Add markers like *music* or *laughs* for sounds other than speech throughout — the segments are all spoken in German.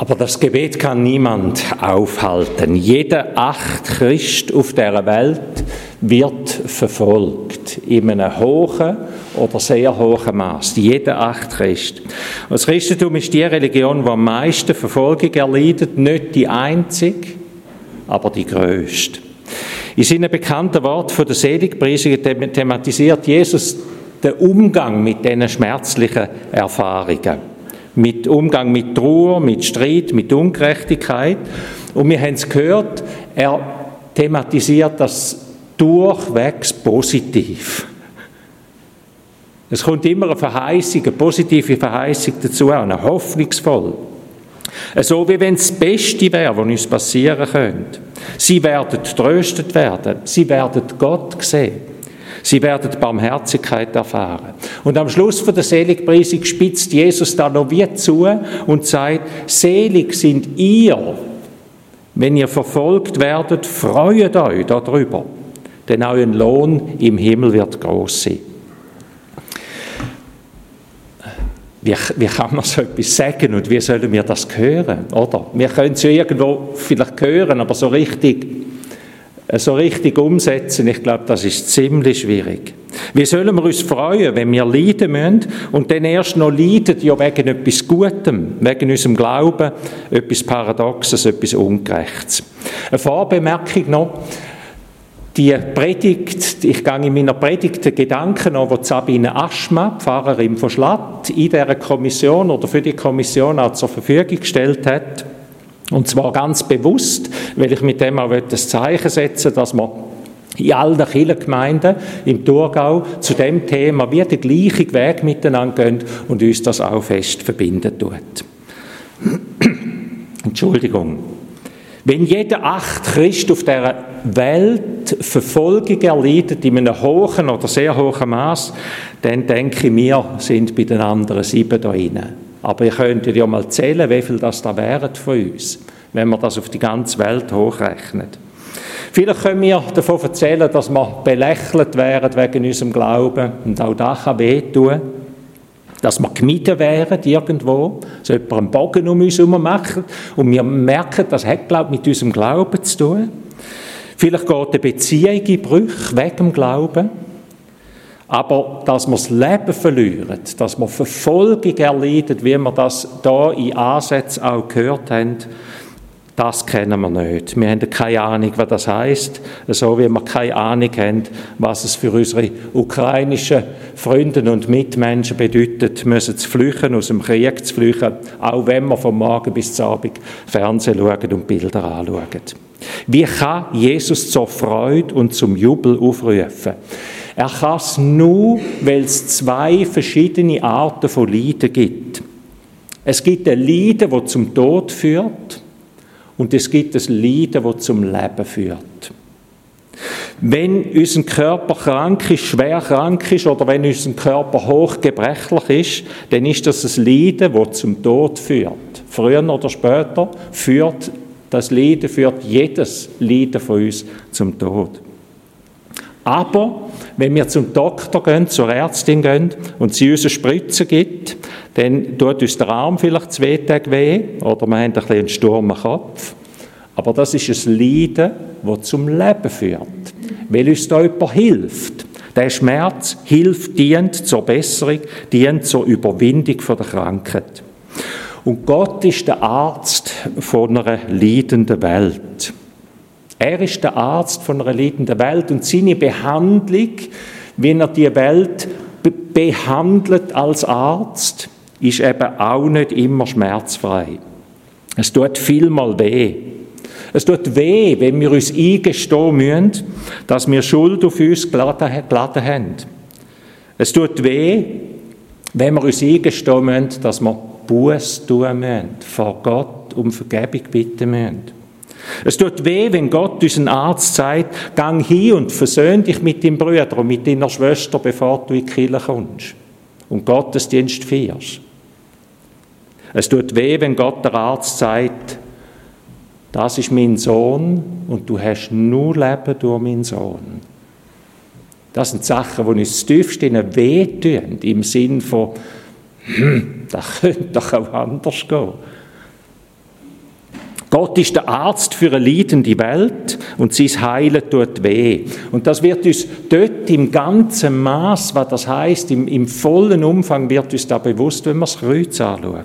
Aber das Gebet kann niemand aufhalten. Jeder acht Christ auf der Welt wird verfolgt in einem hohen oder sehr hohen Maß. Jeder acht Christ. Das Christentum ist die Religion, die am meisten Verfolgung erleidet, nicht die einzige, aber die größte. In seinem bekannten Wort von der Seligpreisung thematisiert Jesus den Umgang mit diesen schmerzlichen Erfahrungen mit Umgang mit Trauer, mit Streit, mit Ungerechtigkeit. Und wir haben es gehört, er thematisiert das durchwegs positiv. Es kommt immer eine Verheißung, eine positive Verheißung dazu, eine hoffnungsvoll. So wie wenn es das Beste wäre, was uns passieren könnte. Sie werden tröstet werden, sie werden Gott sehen. Sie werden Barmherzigkeit erfahren. Und am Schluss von der Seligpreisung spitzt Jesus da noch wie zu und sagt, selig sind ihr, wenn ihr verfolgt werdet, freut euch darüber, denn euer Lohn im Himmel wird groß sein. Wie, wie, kann man so etwas sagen und wie sollen wir das hören, oder? Wir können es ja irgendwo vielleicht hören, aber so richtig so richtig umsetzen, ich glaube, das ist ziemlich schwierig. Wie sollen wir uns freuen, wenn wir leiden müssen und dann erst noch leiden, ja wegen etwas Gutem, wegen unserem Glauben, etwas Paradoxes, etwas Ungerechtes. Eine Vorbemerkung noch. Die Predigt, ich gehe in meiner Predigt den Gedanken an, wo Sabine Aschma, Pfarrerin von Schlatt, in dieser Kommission oder für die Kommission auch zur Verfügung gestellt hat. Und zwar ganz bewusst, weil ich mit dem auch das Zeichen setzen dass man in allen Kirchengemeinden im Thurgau zu dem Thema wie den gleichen Weg miteinander gehen und uns das auch fest verbinden tut. *clears throat* Entschuldigung. Wenn jeder acht Christ auf der Welt Verfolgung erleidet in einem hohen oder sehr hohen Maß, dann denke ich, wir sind bei den anderen sieben da drinnen. Aber ihr könntet ja mal zählen, wie viel das da wären von uns, wenn man das auf die ganze Welt hochrechnet. Vielleicht können wir davon erzählen, dass wir belächelt wären wegen unserem Glauben und auch das kann wehtun. Dass wir gemieden wären irgendwo, so jemand einen Bogen um uns herum macht und wir merken, das hat, glaube ich, mit unserem Glauben zu tun. Vielleicht geht eine Beziehung in Brüche wegen dem Glauben. Aber dass wir das Leben verlieren, dass wir Verfolgung erleiden, wie wir das da in Ansätzen auch gehört haben, das kennen wir nicht. Wir haben keine Ahnung, was das heißt, so wie wir keine Ahnung haben, was es für unsere ukrainischen Freunde und Mitmenschen bedeutet, müssen zu flüchten, aus dem Krieg zu flüchten, auch wenn wir vom Morgen bis zum Abend Fernsehen schauen und Bilder anschauen. Wie kann Jesus zur Freude und zum Jubel aufrufen? Er kann es nur, weil es zwei verschiedene Arten von Leiden gibt. Es gibt ein Leiden, das zum Tod führt, und es gibt ein Leiden, das zum Leben führt. Wenn unser Körper krank ist, schwer krank ist oder wenn unser Körper hochgebrechlich ist, dann ist das ein Leiden, das zum Tod führt. Früher oder später führt das Leiden, führt jedes Leiden von uns zum Tod. Aber wenn wir zum Doktor gehen, zur Ärztin gehen und sie uns eine Spritze gibt, dann tut uns der Arm vielleicht zwei Tage weh oder wir haben ein bisschen einen Sturm am Kopf. Aber das ist ein Leiden, das zum Leben führt, weil uns da jemand hilft. Der Schmerz hilft, dient zur Besserung, dient zur Überwindung der Krankheit. Und Gott ist der Arzt von einer leidenden Welt. Er ist der Arzt von einer leidenden Welt und seine Behandlung, wenn er die Welt be behandelt als Arzt, ist eben auch nicht immer schmerzfrei. Es tut vielmal weh. Es tut weh, wenn wir uns eingestehen müssen, dass wir Schuld auf uns geladen haben. Es tut weh, wenn wir uns eingestehen müssen, dass wir Buß tun müssen, vor Gott um Vergebung bitten müssen. Es tut weh, wenn Gott unseren Arzt sagt, gang hin und versöhn dich mit deinem Bruder und mit deiner Schwester, bevor du in die Kirche kommst und Gottesdienst feierst. Es tut weh, wenn Gott der Arzt sagt, das ist mein Sohn und du hast nur Leben durch meinen Sohn. Das sind Sachen, die uns tiefst ihnen wehtun, im Sinn von, hm, das *laughs* könnte doch auch anders gehen. Gott ist der Arzt für eine leidende Welt und sein Heilen tut weh. Und das wird uns dort im ganzen Maß, was das heißt, im, im vollen Umfang wird uns da bewusst, wenn wir das Kreuz anschauen.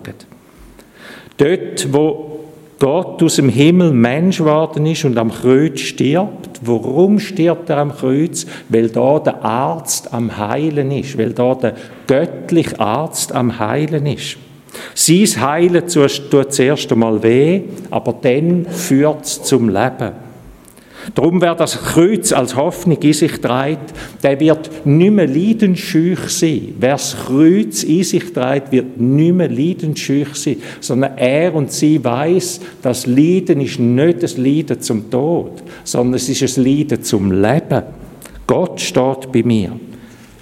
Dort, wo Gott aus dem Himmel Mensch geworden ist und am Kreuz stirbt. Warum stirbt er am Kreuz? Weil da der Arzt am Heilen ist, weil da der göttliche Arzt am Heilen ist. Sein Heilen tut zuerst einmal weh, aber dann führt es zum Leben. Darum, wer das Kreuz als Hoffnung in sich trägt, der wird nicht mehr leidensscheu sein. Wer das Kreuz in sich trägt, wird nicht mehr leidensscheu sein, sondern er und sie weiß, das Leiden ist nicht das Leiden zum Tod, sondern es ist ein Leiden zum Leben. Gott steht bei mir.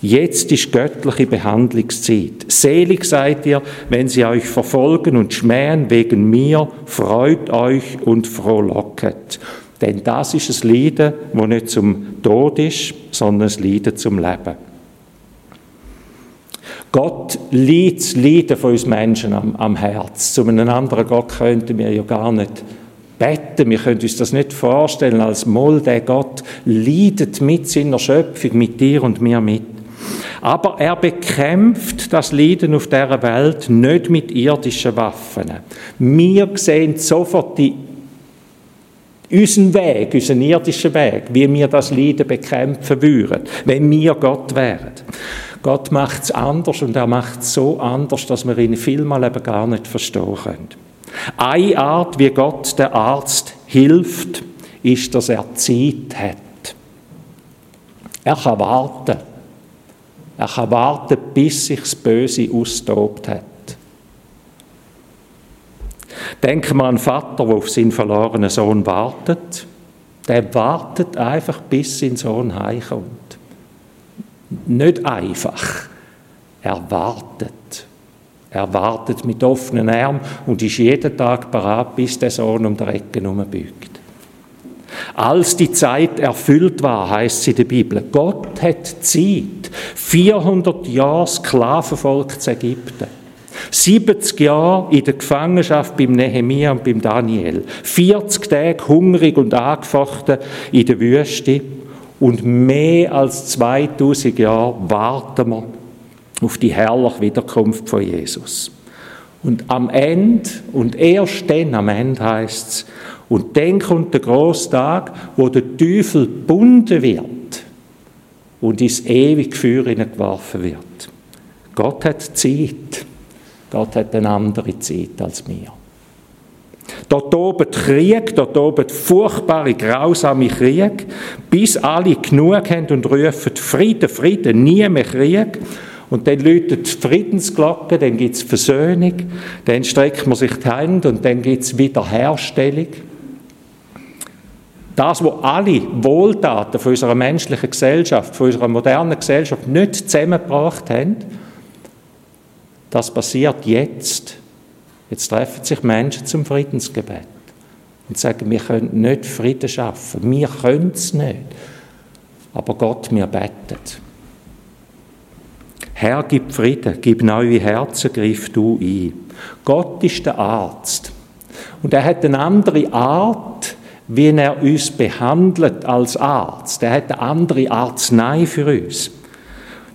Jetzt ist göttliche Behandlungszeit. Selig seid ihr, wenn sie euch verfolgen und schmähen wegen mir, freut euch und frohlocket. Denn das ist ein Leiden, das nicht zum Tod ist, sondern ein Leiden zum Leben. Gott liebt das Leiden von uns Menschen am, am Herz. Zu einem anderen Gott könnten wir ja gar nicht beten. Wir können uns das nicht vorstellen als Moll, der Gott leidet mit seiner Schöpfung, mit dir und mir mit. Aber er bekämpft das Leiden auf dieser Welt nicht mit irdischen Waffen. Wir sehen sofort die unseren Weg, unseren irdischen Weg, wie wir das Leiden bekämpfen würden, wenn wir Gott wären. Gott macht es anders und er macht es so anders, dass wir ihn vielmal eben gar nicht verstehen können. Eine Art, wie Gott der Arzt hilft, ist, dass er Zeit hat. Er kann warten. Er kann warten, bis sich das Böse austobt hat. Denken wir an einen Vater, der auf seinen verlorenen Sohn wartet. Der wartet einfach, bis sein Sohn heimkommt. Nicht einfach. Er wartet. Er wartet mit offenen Armen und ist jeden Tag bereit, bis der Sohn um die Ecke bückt. Als die Zeit erfüllt war, heißt es in der Bibel, Gott hat Zeit. 400 Jahre Sklavenvolk zu Ägypten. 70 Jahre in der Gefangenschaft beim Nehemia und beim Daniel. 40 Tage hungrig und angefochten in der Wüste. Und mehr als 2000 Jahre warten wir auf die herrliche Wiederkunft von Jesus. Und am Ende, und erst dann am Ende heißt es, und dann kommt der große Tag, wo der Teufel gebunden wird und ins ewige Feuer geworfen wird. Gott hat Zeit. Gott hat eine andere Zeit als wir. Dort oben Krieg, dort oben furchtbare, grausame Krieg, bis alle genug haben und rufen Frieden, Frieden, nie mehr Krieg. Und dann läutet die Friedensglocke, dann gibt es Versöhnung, dann streckt man sich die Hände und dann gibt es Wiederherstellung. Das, was alle Wohltaten von unserer menschlichen Gesellschaft, von unserer modernen Gesellschaft nicht zusammengebracht haben, das passiert jetzt. Jetzt treffen sich Menschen zum Friedensgebet und sagen, wir können nicht Frieden schaffen, wir können es nicht. Aber Gott, mir betet. Herr, gib Frieden, gib neue Herzen, griff du ein. Gott ist der Arzt. Und er hat eine andere Art, wie er uns behandelt als Arzt. Er hat eine andere Arznei für uns.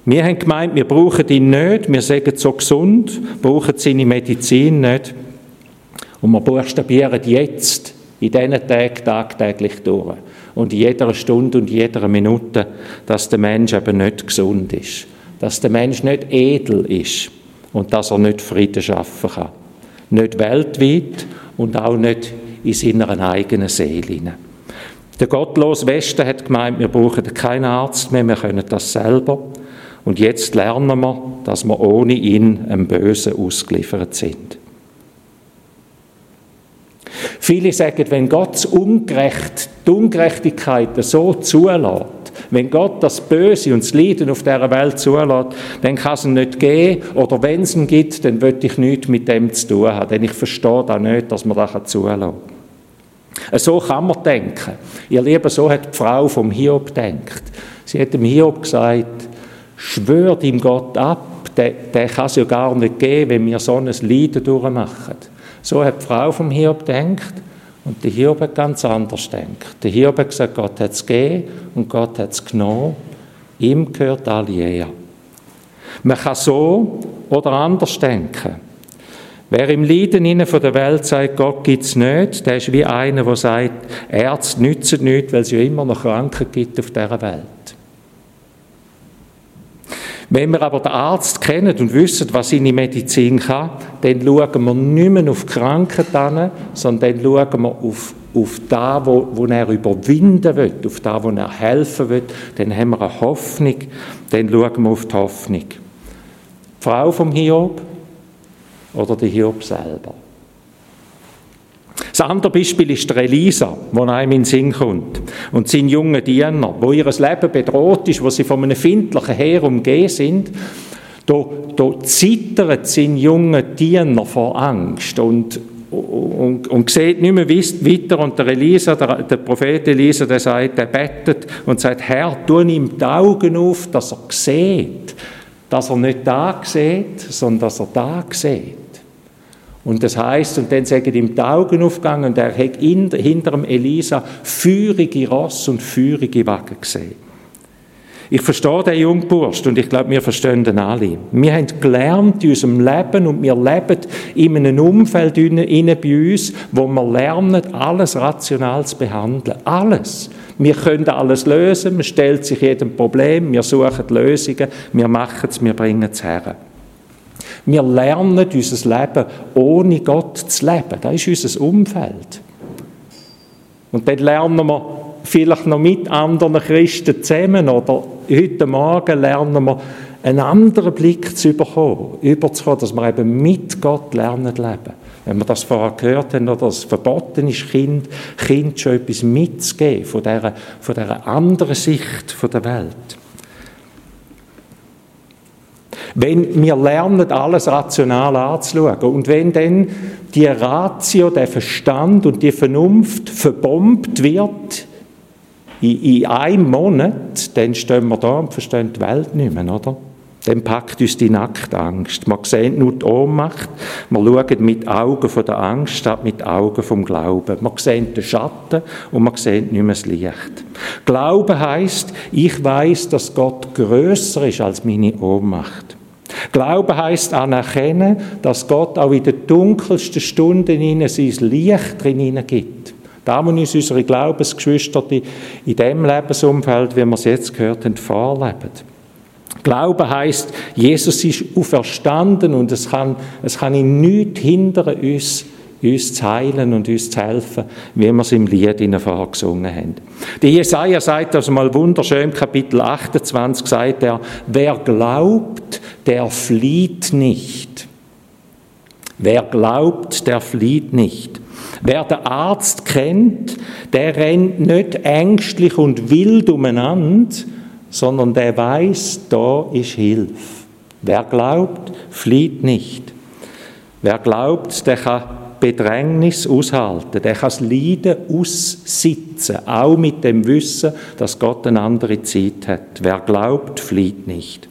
Wir haben gemeint, wir brauchen ihn nicht, wir sagen so gesund, brauchen seine Medizin nicht. Und wir buchstabieren jetzt in diesen Tagen tagtäglich durch. Und in jeder Stunde und jeder Minute, dass der Mensch eben nicht gesund ist. Dass der Mensch nicht edel ist. Und dass er nicht Frieden schaffen kann. Nicht weltweit und auch nicht in seiner eigenen Seele. Der gottlose Westen hat gemeint, wir brauchen keinen Arzt mehr, wir können das selber. Und jetzt lernen wir, dass wir ohne ihn einem Bösen ausgeliefert sind. Viele sagen, wenn Gott Ungerecht, die Ungerechtigkeit so zulässt, wenn Gott das Böse und das Leiden auf dieser Welt zulässt, dann kann es ihn nicht geben. Oder wenn es ihn gibt, dann will ich nichts mit dem zu tun haben. Denn ich verstehe da nicht, dass man das kann. So kann man denken. Ihr Lieben, so hat die Frau vom Hiob gedacht. Sie hat dem Hiob gesagt, schwört ihm Gott ab, der, der kann es ja gar nicht geben, wenn wir so ein Leiden durchmachen. So hat die Frau vom Hiob gedacht Und der Hiob hat ganz anders denkt. Der Hiob hat gesagt, Gott hat es gegeben und Gott hat es genommen. Ihm gehört alle Ehe. Man kann so oder anders denken. Wer im Leiden von der Welt sagt, Gott gibt es nicht, der ist wie einer, der sagt, Ärzte nützen nichts, weil es ja immer noch Kranken gibt auf dieser Welt. Wenn wir aber den Arzt kennen und wissen, was seine Medizin kann, dann schauen wir nicht mehr auf die Krankheit an, sondern dann schauen wir auf, auf das, wo, wo er überwinden will, auf das, wo er helfen will. Dann haben wir eine Hoffnung, dann schauen wir auf die Hoffnung. Die Frau vom Hiob oder der Hiob selber. Das andere Beispiel ist der Elisa, wo einem in den Sinn kommt. Und sein junger Diener, wo ihr Leben bedroht ist, wo sie von einem findlichen Heer umgeben sind. Da, da zittert sein junger Diener vor Angst und, und, und sieht nicht mehr weiter. Und der Elisa, der, der Prophet Elisa, der sagt, der bettet und sagt, Herr, tu ihm die Augen auf, dass er sieht. Dass er nicht da sieht, sondern dass er da sieht. Und das heißt, und dann sagen ihm die Augen aufgegangen und er hat hinter dem Elisa feurige Ross und feurige Wagen gesehen. Ich verstehe den Jungburst und ich glaube, wir verstehen den alle. Wir haben gelernt in unserem Leben und wir leben in einem Umfeld innen bei uns, wo wir lernen, alles rational zu behandeln. Alles. Wir können alles lösen, man stellt sich jedem Problem, wir suchen Lösungen, wir machen es, wir bringen es her. Wir lernen unser Leben ohne Gott zu leben. Das ist unser Umfeld. Und dann lernen wir vielleicht noch mit anderen Christen zusammen oder heute Morgen lernen wir einen anderen Blick zu bekommen, überzukommen, dass wir eben mit Gott lernen leben. Wenn wir das vorher gehört haben, oder es verboten ist, Kind, kind schon etwas mitzugeben von dieser, von dieser anderen Sicht der Welt. Wenn wir lernen, alles rational anzuschauen und wenn dann die Ratio, der Verstand und die Vernunft verbombt wird in, in einem Monat, dann stehen wir da und verstehen die Welt nicht mehr, oder? Dann packt uns die Nachtangst. Wir sehen nur die Ohnmacht, wir schauen mit Augen von der Angst statt mit Augen vom Glauben. Wir sehen den Schatten und wir sehen nicht mehr das Licht. Glauben heißt, ich weiß, dass Gott größer ist als meine Ohnmacht. Glauben heißt anerkennen, dass Gott auch in den dunkelsten Stunden in sein Licht drin gibt. Da muss uns unsere Glaubensgeschwister in dem Lebensumfeld, wie wir es jetzt gehört haben, vorleben. Glauben heißt, Jesus ist auferstanden und es kann, es kann ihn nichts hindern, uns uns zu heilen und uns zu helfen, wie wir es im Lied ihnen vorher gesungen haben. Der Jesaja sagt das mal wunderschön, Kapitel 28 sagt er, wer glaubt, der flieht nicht. Wer glaubt, der flieht nicht. Wer den Arzt kennt, der rennt nicht ängstlich und wild umeinander, sondern der weiß, da ist Hilfe. Wer glaubt, flieht nicht. Wer glaubt, der kann Bedrängnis aushalten, der kann das Leiden aussitzen, auch mit dem Wissen, dass Gott eine andere Zeit hat. Wer glaubt, flieht nicht.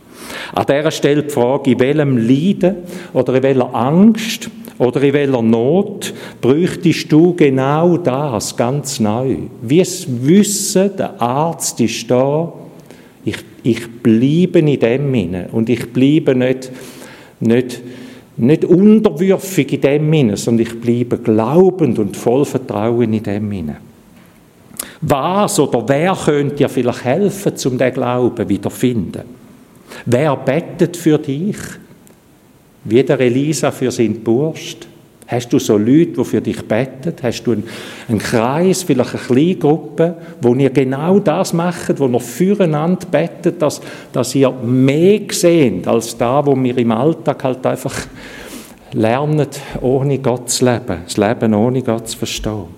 An dieser Stelle die Frage, in welchem Leiden oder in welcher Angst oder in welcher Not bräuchtest du genau das ganz neu? Wie es Wissen, der Arzt ist da, ich, ich bleibe in dem inne und ich bleibe nicht, nicht nicht unterwürfig in dem Sinne, sondern ich bleibe glaubend und voll Vertrauen in dem Sinne. Was oder wer könnte dir vielleicht helfen, um den Glauben wiederzufinden? Wer bettet für dich? Wie der Elisa für seinen Burst? Hast du so Leute, die für dich beten? Hast du einen, einen Kreis, vielleicht eine kleine Gruppe, wo ihr genau das macht, wo ihr füreinander betet, dass, dass ihr mehr seht als da, wo wir im Alltag halt einfach lernen, ohne Gott zu leben, das Leben ohne Gott zu verstehen.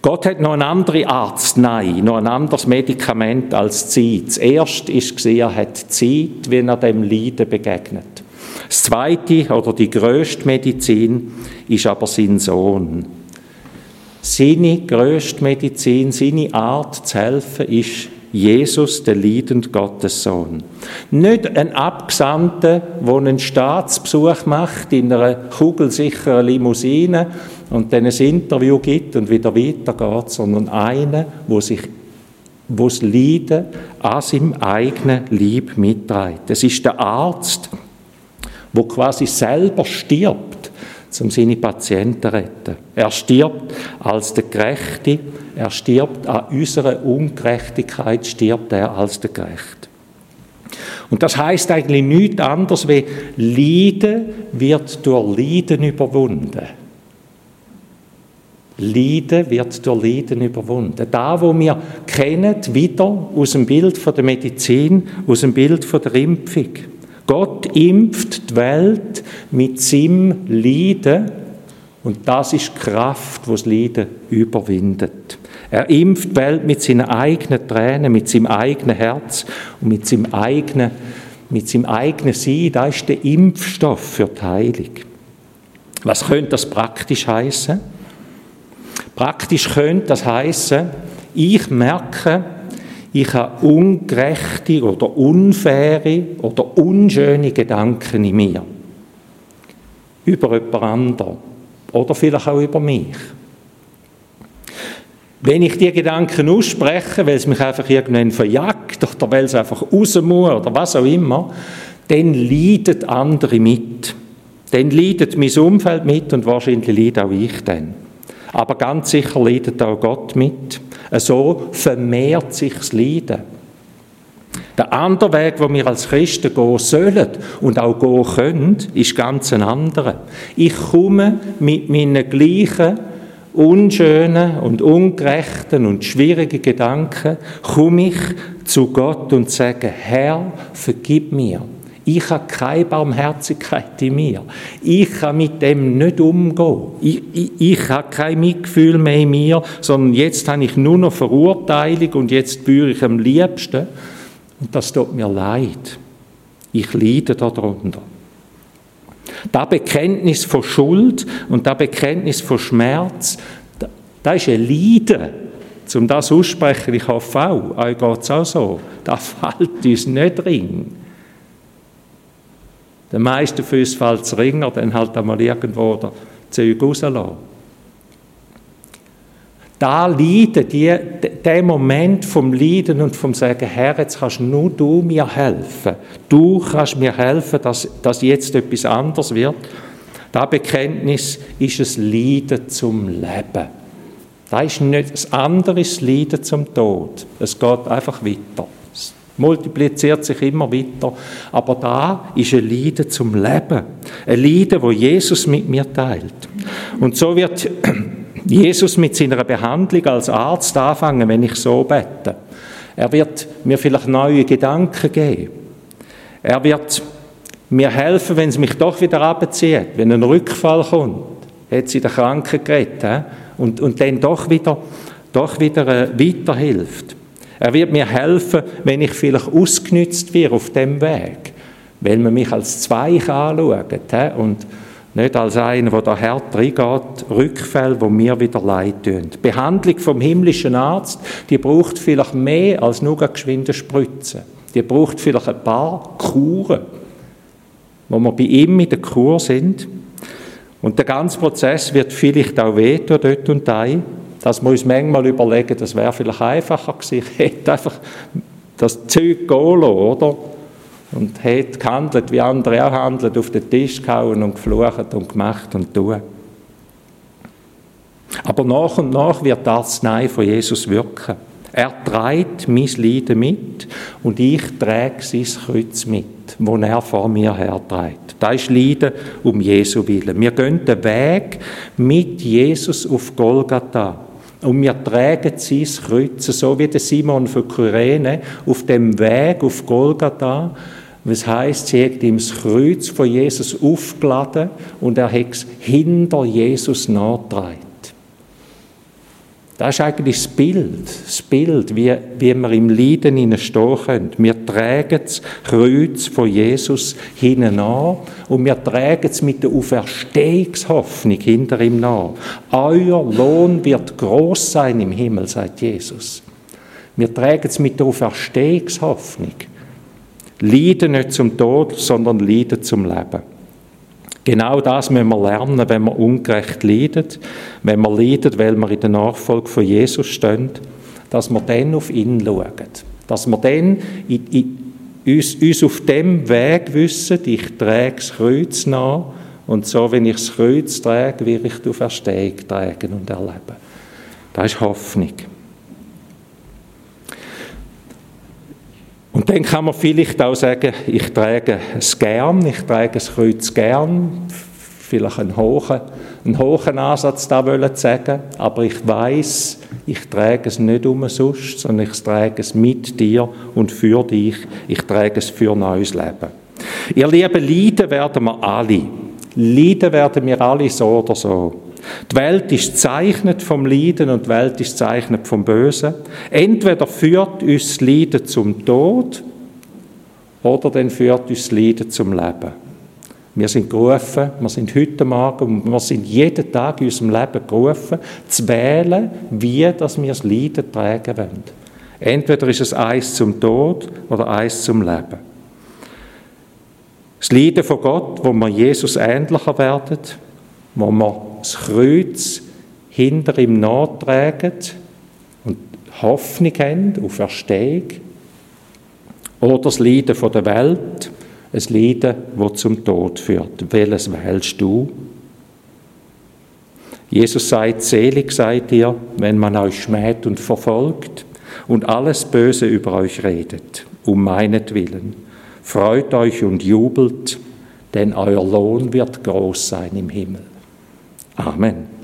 Gott hat noch eine andere Arznei, noch ein anderes Medikament als Zeit. Das erste war, er hat Zeit, wenn er dem Leiden begegnet. Das zweite oder die größte Medizin ist aber sein Sohn. Seine größte Medizin, seine Art zu helfen, ist Jesus, der liebende Gottessohn. Nicht ein Abgesandter, der einen Staatsbesuch macht in einer kugelsicheren Limousine und dann ein Interview gibt und wieder weitergeht, sondern einer, wo sich wo das Leiden an seinem eigenen Leib mitträgt. Es ist der Arzt, wo quasi selber stirbt, um seine Patienten zu retten. Er stirbt als der Gerechte, er stirbt an unserer Ungerechtigkeit, stirbt er als der Gerechte. Und das heißt eigentlich nichts anderes wie Leiden wird durch Leiden überwunden. Leiden wird durch Leiden überwunden. Da, wo wir kennen, wieder aus dem Bild von der Medizin, aus dem Bild von der Impfung. Gott impft die Welt mit seinem Leiden und das ist die Kraft, die das Leiden überwindet. Er impft die Welt mit seinen eigenen Tränen, mit seinem eigenen Herz und mit seinem eigenen, mit seinem eigenen Sein. Das ist der Impfstoff für die Heilung. Was könnte das praktisch heißen? Praktisch könnte das heißen, ich merke, ich habe ungerechte oder unfaire oder unschöne Gedanken in mir. Über jemand anderen. Oder vielleicht auch über mich. Wenn ich die Gedanken ausspreche, weil es mich einfach irgendwann verjagt oder weil es einfach raus muss oder was auch immer, dann leiden andere mit. Dann leidet mein Umfeld mit und wahrscheinlich leide auch ich dann. Aber ganz sicher leidet auch Gott mit. So vermehrt sich das Leiden. Der andere Weg, wo wir als Christen gehen sollen und auch gehen können, ist ganz ein anderer. Ich komme mit meinen gleichen unschönen und ungerechten und schwierigen Gedanken, komme ich zu Gott und sage, Herr, vergib mir. Ich habe keine Barmherzigkeit in mir. Ich kann mit dem nicht umgehen. Ich, ich, ich habe kein Mitgefühl mehr in mir, sondern jetzt habe ich nur noch Verurteilung und jetzt spüre ich am liebsten. Und das tut mir leid. Ich leide darunter. Das Bekenntnis von Schuld und das Bekenntnis von Schmerz, das ist ein Leiden. Um das aussprechen, ich hoffe auch, euch geht es auch so. Das fällt uns nicht drin. Den meisten von uns fällt es ringer, dann halt einmal irgendwo der Zeug rauslassen. Da Leiden, die, der Moment vom Leiden und vom Sagen, Herr, jetzt kannst nur du mir helfen. Du kannst mir helfen, dass, dass jetzt etwas anders wird. Das Bekenntnis ist es Leiden zum Leben. Das ist nicht das andere ist Leiden zum Tod. Es geht einfach weiter multipliziert sich immer weiter. Aber da ist ein Leiden zum Leben. Ein Leiden, wo Jesus mit mir teilt. Und so wird Jesus mit seiner Behandlung als Arzt anfangen, wenn ich so bete. Er wird mir vielleicht neue Gedanken geben. Er wird mir helfen, wenn es mich doch wieder abzieht, wenn ein Rückfall kommt. Hat sie der Kranken geredet und, und dann doch wieder, doch wieder äh, weiterhilft. Er wird mir helfen, wenn ich vielleicht ausgenützt werde auf dem Weg, weil man mich als Zweig anschaut he? und nicht als einer, der da hart reingeht, Rückfälle, wo mir wieder leid tun. Die Behandlung vom himmlischen Arzt, die braucht vielleicht mehr als nur geschwinde Spritzen. Die braucht vielleicht ein paar Kuren, wo wir bei ihm in der Kur sind. Und der ganze Prozess wird vielleicht auch wehtun, dort und da dass wir uns manchmal überlegen, das wäre vielleicht einfacher gewesen. *laughs* Ich hätte einfach das Zeug gehen lassen, oder? Und hätte gehandelt, wie andere auch handeln, auf den Tisch gehauen und geflucht und gemacht und tun. Aber nach und nach wird das Nein von Jesus wirken. Er trägt mein Leiden mit und ich trage sein Kreuz mit, wo er vor mir herträgt. Das ist Leiden um Jesu Willen. Wir gehen den Weg mit Jesus auf Golgatha. Und wir tragen sein Kreuz, so wie der Simon von Kyrene auf dem Weg auf Golgatha. Was heißt, sie hat ihm das Kreuz von Jesus aufgeladen und er hat es hinter Jesus nachgetragen. Das ist eigentlich das Bild, das Bild, wie, wie wir im Leiden stehen können. Wir tragen das Kreuz von Jesus hinten an und wir tragen es mit der Auferstehungshoffnung hinter ihm nach. Euer Lohn wird groß sein im Himmel, sagt Jesus. Wir tragen es mit der Auferstehungshoffnung. Leiden nicht zum Tod, sondern leiden zum Leben. Genau das müssen wir lernen, wenn wir ungerecht leiden, wenn wir leiden, weil wir in der Nachfolge von Jesus stehen, dass wir dann auf ihn schauen. Dass wir dann in, in, uns, uns auf dem Weg wissen, ich trage das Kreuz nach und so, wenn ich das Kreuz trage, will ich die Auferstehung tragen und erleben. Das ist Hoffnung. Und dann kann man vielleicht auch sagen, ich trage es gern, ich trage das Kreuz gern, vielleicht einen hohen, einen hohen Ansatz da wollen sagen, aber ich weiß, ich trage es nicht umsonst, sondern ich trage es mit dir und für dich. Ich trage es für ein neues Leben. Ihr Lieben, leiden werden wir alle. Leiden werden wir alle so oder so. Die Welt ist zeichnet vom Leiden und die Welt ist zeichnet vom Bösen. Entweder führt uns das Leiden zum Tod oder dann führt uns das Leiden zum Leben. Wir sind gerufen, wir sind heute Morgen und wir sind jeden Tag in unserem Leben gerufen, zu wählen, wie dass wir das Leiden tragen wollen. Entweder ist es eins zum Tod oder eins zum Leben. Das Leiden von Gott, wo wir Jesus ähnlicher werden, wo wir das Kreuz hinter ihm nachtragen und Hoffnung haben auf Verstehung. Oder das Leiden der Welt, ein Leiden, das zum Tod führt. Welches wählst du? Jesus sagt, selig seid ihr, wenn man euch schmäht und verfolgt und alles Böse über euch redet, um meinetwillen. Freut euch und jubelt, denn euer Lohn wird groß sein im Himmel. Amen.